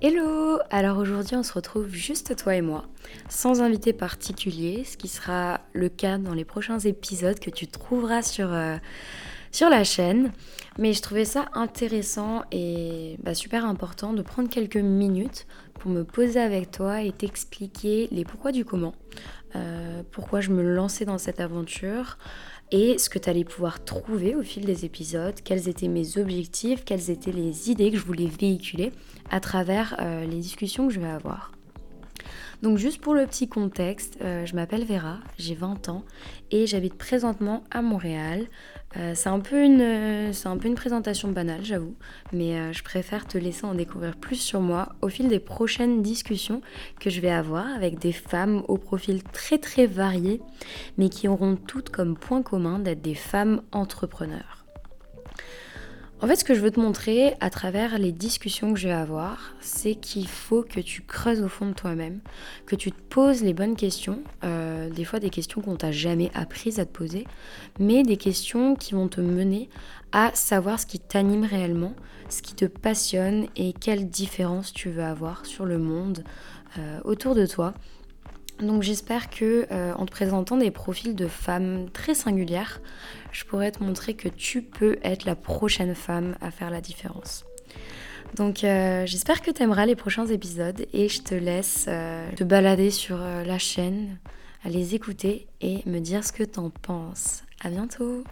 Hello Alors aujourd'hui on se retrouve juste toi et moi, sans invité particulier, ce qui sera le cas dans les prochains épisodes que tu trouveras sur, euh, sur la chaîne. Mais je trouvais ça intéressant et bah, super important de prendre quelques minutes pour me poser avec toi et t'expliquer les pourquoi du comment, euh, pourquoi je me lançais dans cette aventure, et ce que tu allais pouvoir trouver au fil des épisodes, quels étaient mes objectifs, quelles étaient les idées que je voulais véhiculer à travers euh, les discussions que je vais avoir. Donc juste pour le petit contexte, euh, je m'appelle Vera, j'ai 20 ans et j'habite présentement à Montréal. Euh, c'est un, peu une, c'est un peu une présentation banale, j'avoue, mais je préfère te laisser en découvrir plus sur moi au fil des prochaines discussions que je vais avoir avec des femmes au profil très très varié, mais qui auront toutes comme point commun d'être des femmes entrepreneurs. En fait, ce que je veux te montrer à travers les discussions que je vais avoir, c'est qu'il faut que tu creuses au fond de toi-même, que tu te poses les bonnes questions, euh, des fois des questions qu'on t'a jamais apprises à te poser, mais des questions qui vont te mener à savoir ce qui t'anime réellement, ce qui te passionne et quelle différence tu veux avoir sur le monde euh, autour de toi. Donc j'espère que euh, en te présentant des profils de femmes très singulières, je pourrais te montrer que tu peux être la prochaine femme à faire la différence. Donc euh, j'espère que tu aimeras les prochains épisodes et je te laisse euh, te balader sur la chaîne, à les écouter et me dire ce que t'en penses. À bientôt